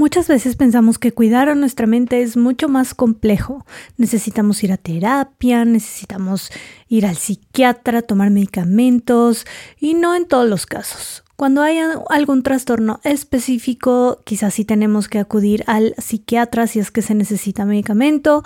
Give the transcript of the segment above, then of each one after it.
Muchas veces pensamos que cuidar a nuestra mente es mucho más complejo. Necesitamos ir a terapia, necesitamos ir al psiquiatra, tomar medicamentos y no en todos los casos. Cuando hay algún trastorno específico, quizás sí tenemos que acudir al psiquiatra si es que se necesita medicamento.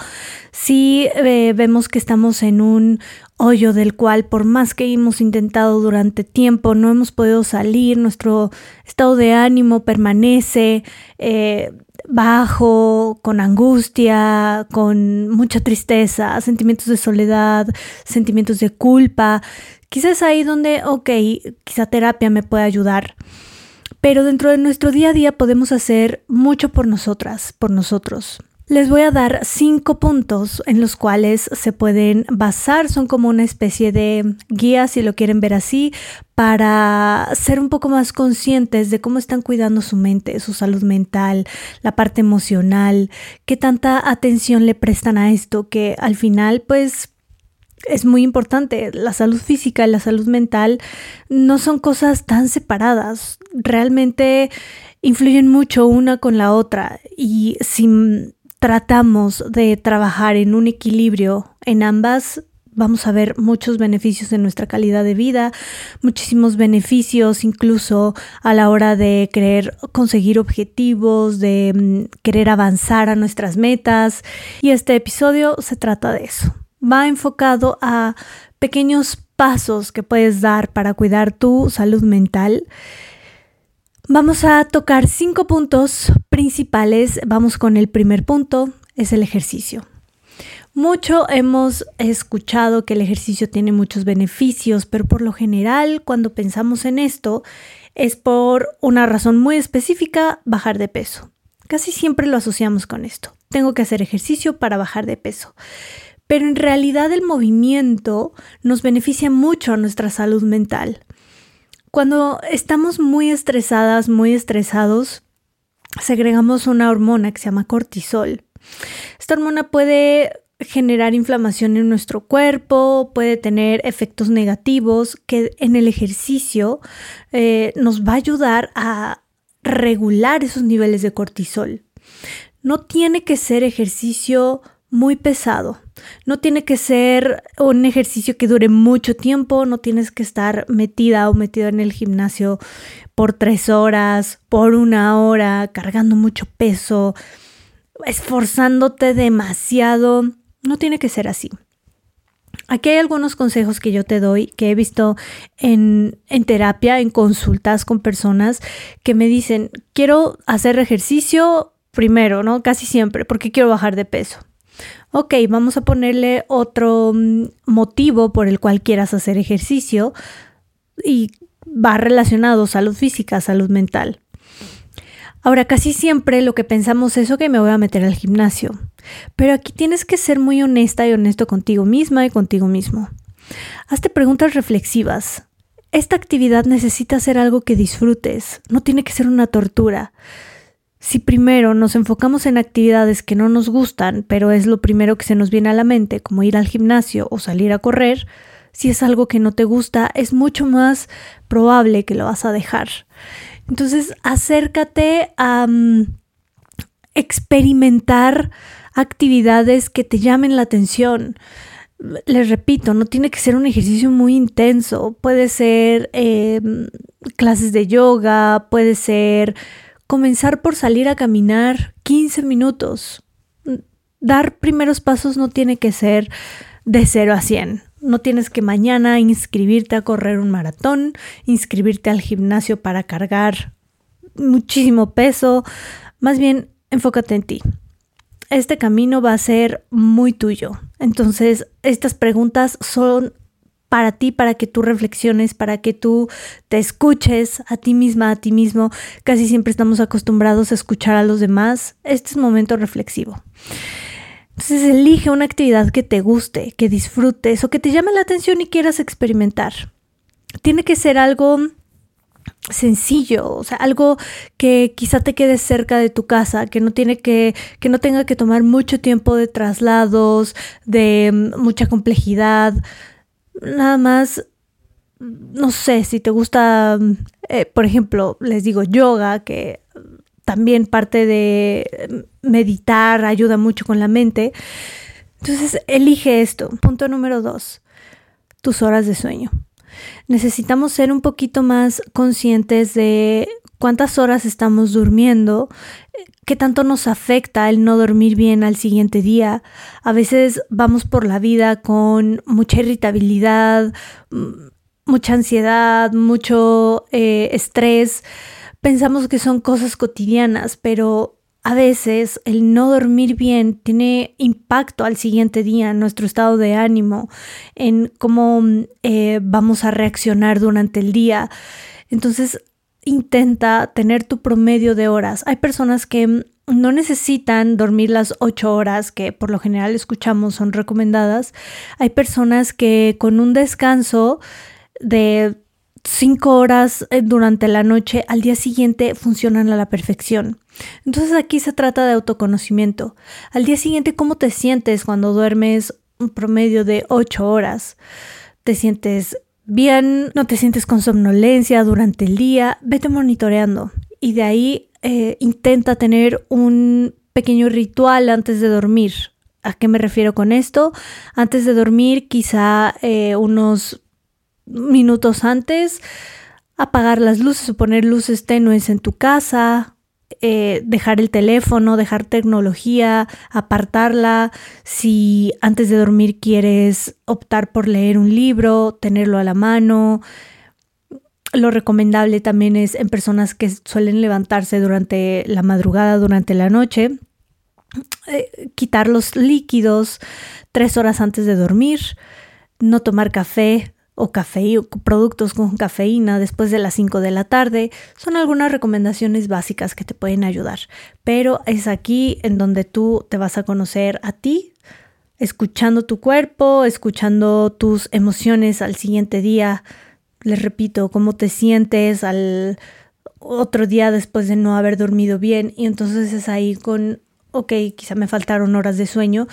Si eh, vemos que estamos en un hoyo del cual por más que hemos intentado durante tiempo no hemos podido salir, nuestro estado de ánimo permanece eh, bajo, con angustia, con mucha tristeza, sentimientos de soledad, sentimientos de culpa. Quizás ahí donde, ok, quizá terapia me puede ayudar. Pero dentro de nuestro día a día podemos hacer mucho por nosotras, por nosotros. Les voy a dar cinco puntos en los cuales se pueden basar, son como una especie de guía, si lo quieren ver así, para ser un poco más conscientes de cómo están cuidando su mente, su salud mental, la parte emocional, qué tanta atención le prestan a esto, que al final pues es muy importante. La salud física y la salud mental no son cosas tan separadas. Realmente influyen mucho una con la otra y si tratamos de trabajar en un equilibrio en ambas, vamos a ver muchos beneficios en nuestra calidad de vida, muchísimos beneficios incluso a la hora de querer conseguir objetivos, de querer avanzar a nuestras metas. Y este episodio se trata de eso va enfocado a pequeños pasos que puedes dar para cuidar tu salud mental. Vamos a tocar cinco puntos principales. Vamos con el primer punto, es el ejercicio. Mucho hemos escuchado que el ejercicio tiene muchos beneficios, pero por lo general cuando pensamos en esto es por una razón muy específica, bajar de peso. Casi siempre lo asociamos con esto. Tengo que hacer ejercicio para bajar de peso pero en realidad el movimiento nos beneficia mucho a nuestra salud mental. Cuando estamos muy estresadas, muy estresados, segregamos una hormona que se llama cortisol. Esta hormona puede generar inflamación en nuestro cuerpo, puede tener efectos negativos que en el ejercicio eh, nos va a ayudar a regular esos niveles de cortisol. No tiene que ser ejercicio muy pesado. No tiene que ser un ejercicio que dure mucho tiempo, no tienes que estar metida o metido en el gimnasio por tres horas, por una hora, cargando mucho peso, esforzándote demasiado. No tiene que ser así. Aquí hay algunos consejos que yo te doy que he visto en, en, terapia, en consultas con personas que me dicen, quiero hacer ejercicio primero, ¿no? Casi siempre, porque quiero bajar de peso. Ok, vamos a ponerle otro mm, motivo por el cual quieras hacer ejercicio y va relacionado salud física, salud mental. Ahora, casi siempre lo que pensamos es, que me voy a meter al gimnasio. Pero aquí tienes que ser muy honesta y honesto contigo misma y contigo mismo. Hazte preguntas reflexivas. Esta actividad necesita ser algo que disfrutes, no tiene que ser una tortura. Si primero nos enfocamos en actividades que no nos gustan, pero es lo primero que se nos viene a la mente, como ir al gimnasio o salir a correr, si es algo que no te gusta, es mucho más probable que lo vas a dejar. Entonces, acércate a mm, experimentar actividades que te llamen la atención. Les repito, no tiene que ser un ejercicio muy intenso. Puede ser em, clases de yoga, puede ser comenzar por salir a caminar 15 minutos. Dar primeros pasos no tiene que ser de 0 a 100. No tienes que mañana inscribirte a correr un maratón, inscribirte al gimnasio para cargar muchísimo peso. Más bien, enfócate en ti. Este camino va a ser muy tuyo. Entonces, estas preguntas son para ti, para que tú reflexiones, para que tú te escuches a ti misma, a ti mismo. Casi siempre estamos acostumbrados a escuchar a los demás. Este es momento reflexivo. Entonces elige una actividad que te guste, que disfrutes o que te llame la atención y quieras experimentar. Tiene que ser algo sencillo, o sea, algo que quizá te quede cerca de tu casa, que no tiene que que no tenga que tomar mucho tiempo de traslados, de mm, mucha complejidad nada más, no sé, si te gusta, eh, por ejemplo, les digo yoga, que también parte de meditar ayuda mucho con la mente. Entonces, elige esto. Punto número dos, tus horas de sueño. Necesitamos ser un poquito más conscientes de cuántas horas estamos durmiendo, qué tanto nos afecta el no dormir bien al siguiente día. A veces vamos por la vida con mucha irritabilidad, mucha ansiedad, mucho eh, estrés. Pensamos que son cosas cotidianas, pero a veces el no dormir bien tiene impacto al siguiente día en nuestro estado de ánimo, en cómo eh, vamos a reaccionar durante el día. Entonces, intenta tener tu promedio de horas. Hay personas que no necesitan dormir las ocho horas que por lo general escuchamos son recomendadas. Hay personas que con un descanso de cinco horas eh, durante la noche al día siguiente funcionan a la perfección. Entonces aquí se trata de autoconocimiento. Al día siguiente, ¿cómo te sientes cuando duermes un promedio de ocho horas? ¿Te sientes bien? ¿No te sientes con somnolencia durante el día? Vete monitoreando y de ahí eh, intenta tener un pequeño ritual antes de dormir. ¿A qué me refiero con esto? Antes de dormir, quizá eh, unos minutos antes, apagar las luces o poner luces tenues en tu casa, eh, dejar el teléfono, dejar tecnología, apartarla. Si antes de dormir quieres optar por leer un libro, tenerlo a la mano. Lo recomendable también es en personas que suelen levantarse durante la madrugada, durante la noche, eh, quitar los líquidos tres horas antes de dormir, no tomar café o café, productos con cafeína después de las 5 de la tarde son algunas recomendaciones básicas que te pueden ayudar. Pero es aquí en donde tú te vas a conocer a ti, escuchando tu cuerpo, escuchando tus emociones al siguiente día. Les repito, cómo te sientes al otro día después de no haber dormido bien. Y entonces es ahí con, ok, quizá me faltaron horas de sueño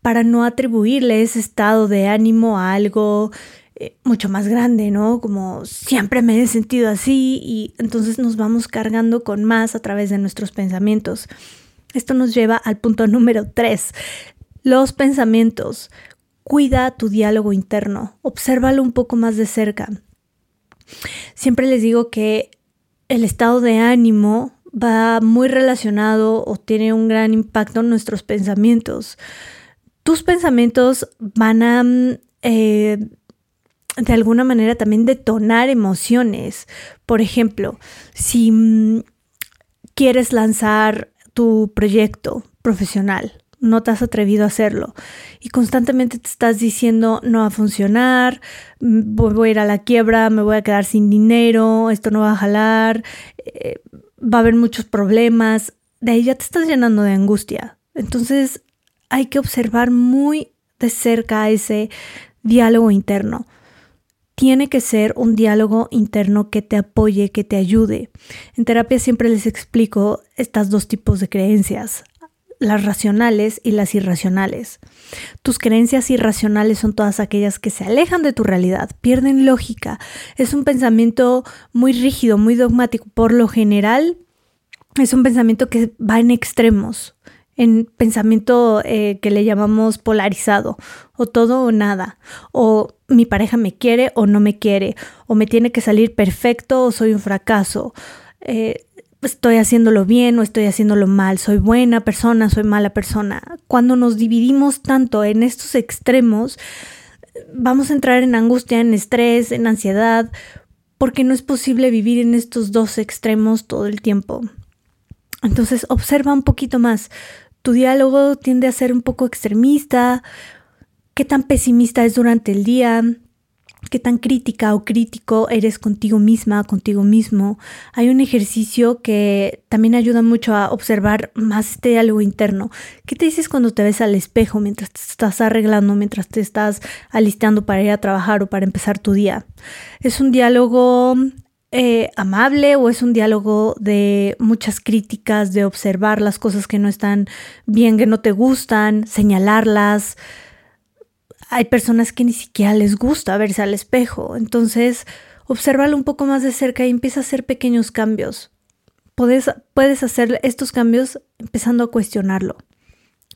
para no atribuirle ese estado de ánimo a algo eh, mucho más grande, ¿no? Como siempre me he sentido así y entonces nos vamos cargando con más a través de nuestros pensamientos. Esto nos lleva al punto número tres, los pensamientos. Cuida tu diálogo interno, obsérvalo un poco más de cerca. Siempre les digo que el estado de ánimo va muy relacionado o tiene un gran impacto en nuestros pensamientos. Tus pensamientos van a eh, de alguna manera también detonar emociones. Por ejemplo, si mm, quieres lanzar tu proyecto profesional, no te has atrevido a hacerlo y constantemente te estás diciendo no va a funcionar, mm, voy a ir a la quiebra, me voy a quedar sin dinero, esto no va a jalar, eh, va a haber muchos problemas, de ahí ya te estás llenando de angustia. Entonces hay que observar muy de cerca ese diálogo interno tiene que ser un diálogo interno que te apoye, que te ayude. En terapia siempre les explico estas dos tipos de creencias, las racionales y las irracionales. Tus creencias irracionales son todas aquellas que se alejan de tu realidad, pierden lógica. Es un pensamiento muy rígido, muy dogmático. Por lo general, es un pensamiento que va en extremos en pensamiento eh, que le llamamos polarizado, o todo o nada, o mi pareja me quiere o no me quiere, o me tiene que salir perfecto o soy un fracaso, eh, estoy haciéndolo bien o estoy haciéndolo mal, soy buena persona, soy mala persona. Cuando nos dividimos tanto en estos extremos, vamos a entrar en angustia, en estrés, en ansiedad, porque no es posible vivir en estos dos extremos todo el tiempo. Entonces observa un poquito más tu diálogo tiende a ser un poco extremista, qué tan pesimista es durante el día, qué tan crítica o crítico eres contigo misma, contigo mismo. Hay un ejercicio que también ayuda mucho a observar más este diálogo interno. ¿Qué te dices cuando te ves al espejo mientras te estás arreglando, mientras te estás alistando para ir a trabajar o para empezar tu día? Es un diálogo eh, amable o es un diálogo de muchas críticas, de observar las cosas que no están bien, que no te gustan, señalarlas. Hay personas que ni siquiera les gusta verse al espejo, entonces obsérvalo un poco más de cerca y empieza a hacer pequeños cambios. puedes, puedes hacer estos cambios empezando a cuestionarlo.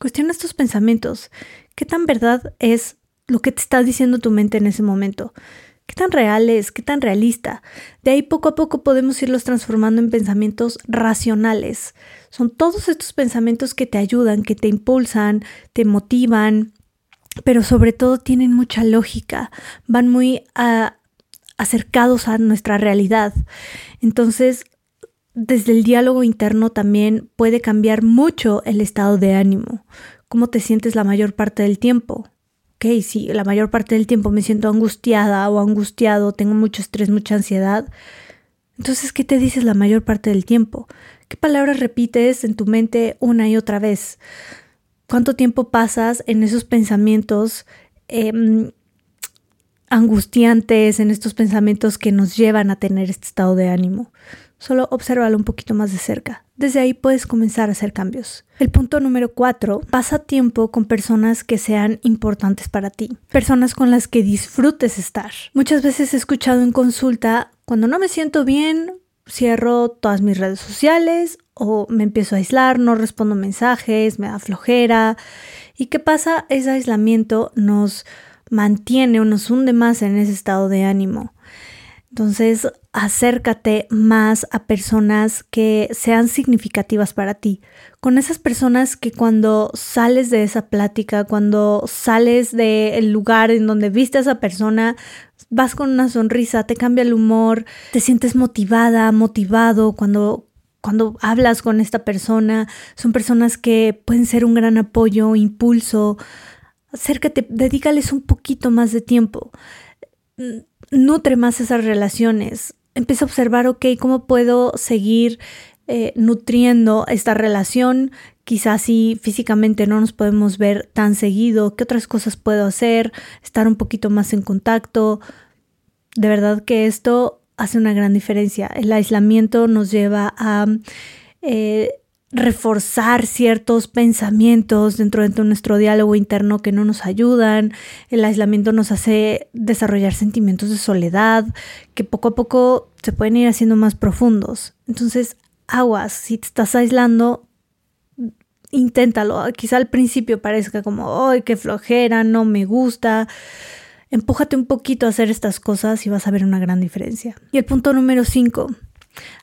Cuestiona estos pensamientos. ¿Qué tan verdad es lo que te está diciendo tu mente en ese momento? ¿Qué tan real es? ¿Qué tan realista? De ahí poco a poco podemos irlos transformando en pensamientos racionales. Son todos estos pensamientos que te ayudan, que te impulsan, te motivan, pero sobre todo tienen mucha lógica, van muy ah, acercados a nuestra realidad. Entonces, desde el diálogo interno también puede cambiar mucho el estado de ánimo, cómo te sientes la mayor parte del tiempo. Ok, si la mayor parte del tiempo me siento angustiada o angustiado, tengo mucho estrés, mucha ansiedad, entonces, ¿qué te dices la mayor parte del tiempo? ¿Qué palabras repites en tu mente una y otra vez? ¿Cuánto tiempo pasas en esos pensamientos em, angustiantes, en estos pensamientos que nos llevan a tener este estado de ánimo? Solo obsérvalo un poquito más de cerca. Desde ahí puedes comenzar a hacer cambios. El punto número cuatro, pasa tiempo con personas que sean importantes para ti, personas con las que disfrutes estar. Muchas veces he escuchado en consulta, cuando no me siento bien, cierro todas mis redes sociales o me empiezo a aislar, no respondo mensajes, me da flojera. ¿Y qué pasa? Ese aislamiento nos mantiene o nos hunde más en ese estado de ánimo. Entonces, acércate más a personas que sean significativas para ti. Con esas personas que cuando sales de esa plática, cuando sales del lugar en donde viste a esa persona, vas con una sonrisa, te cambia el humor, te sientes motivada, motivado cuando cuando hablas con esta persona, son personas que pueden ser un gran apoyo, impulso. Acércate, dedícales un poquito más de tiempo nutre más esas relaciones. Empieza a observar, ok, ¿cómo puedo seguir eh, nutriendo esta relación? Quizás si físicamente no nos podemos ver tan seguido, ¿qué otras cosas puedo hacer? Estar un poquito más en contacto. De verdad que esto hace una gran diferencia. El aislamiento nos lleva a eh, reforzar ciertos pensamientos dentro de nuestro diálogo interno que no nos ayudan. El aislamiento nos hace desarrollar sentimientos de soledad que poco a poco se pueden ir haciendo más profundos. Entonces, aguas, si te estás aislando, inténtalo. Quizá al principio parezca como, ¡ay, qué flojera! No me gusta. Empújate un poquito a hacer estas cosas y vas a ver una gran diferencia. Y el punto número 5.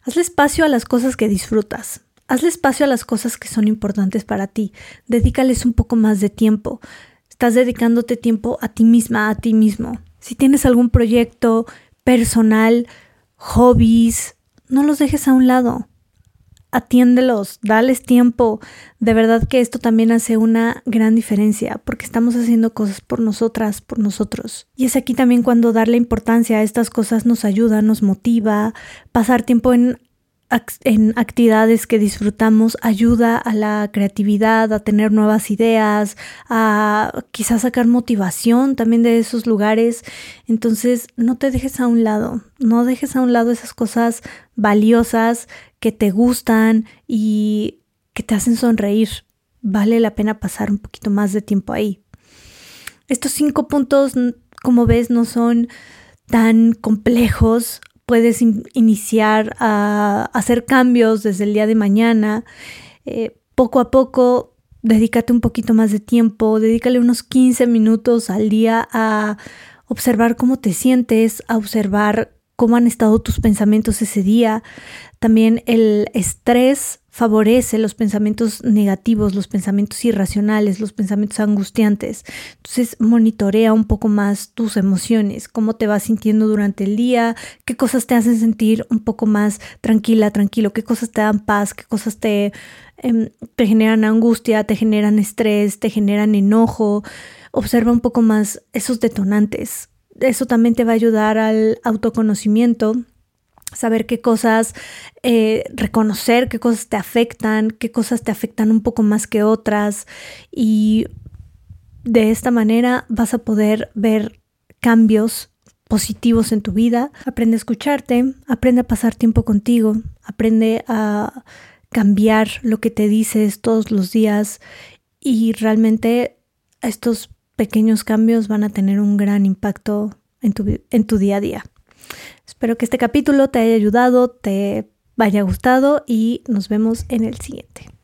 Hazle espacio a las cosas que disfrutas. Hazle espacio a las cosas que son importantes para ti. Dedícales un poco más de tiempo. Estás dedicándote tiempo a ti misma, a ti mismo. Si tienes algún proyecto personal, hobbies, no los dejes a un lado. Atiéndelos, dales tiempo. De verdad que esto también hace una gran diferencia porque estamos haciendo cosas por nosotras, por nosotros. Y es aquí también cuando darle importancia a estas cosas nos ayuda, nos motiva. Pasar tiempo en en actividades que disfrutamos ayuda a la creatividad, a tener nuevas ideas, a quizás sacar motivación también de esos lugares. Entonces, no te dejes a un lado, no dejes a un lado esas cosas valiosas que te gustan y que te hacen sonreír. Vale la pena pasar un poquito más de tiempo ahí. Estos cinco puntos, como ves, no son tan complejos puedes iniciar a hacer cambios desde el día de mañana. Eh, poco a poco, dedícate un poquito más de tiempo, dedícale unos 15 minutos al día a observar cómo te sientes, a observar cómo han estado tus pensamientos ese día. También el estrés favorece los pensamientos negativos, los pensamientos irracionales, los pensamientos angustiantes. Entonces monitorea un poco más tus emociones, cómo te vas sintiendo durante el día, qué cosas te hacen sentir un poco más tranquila, tranquilo, qué cosas te dan paz, qué cosas te, em, te generan angustia, te generan estrés, te generan enojo. Observa un poco más esos detonantes. Eso también te va a ayudar al autoconocimiento saber qué cosas, eh, reconocer qué cosas te afectan, qué cosas te afectan un poco más que otras y de esta manera vas a poder ver cambios positivos en tu vida. Aprende a escucharte, aprende a pasar tiempo contigo, aprende a cambiar lo que te dices todos los días y realmente estos pequeños cambios van a tener un gran impacto en tu, en tu día a día. Espero que este capítulo te haya ayudado, te vaya gustado y nos vemos en el siguiente.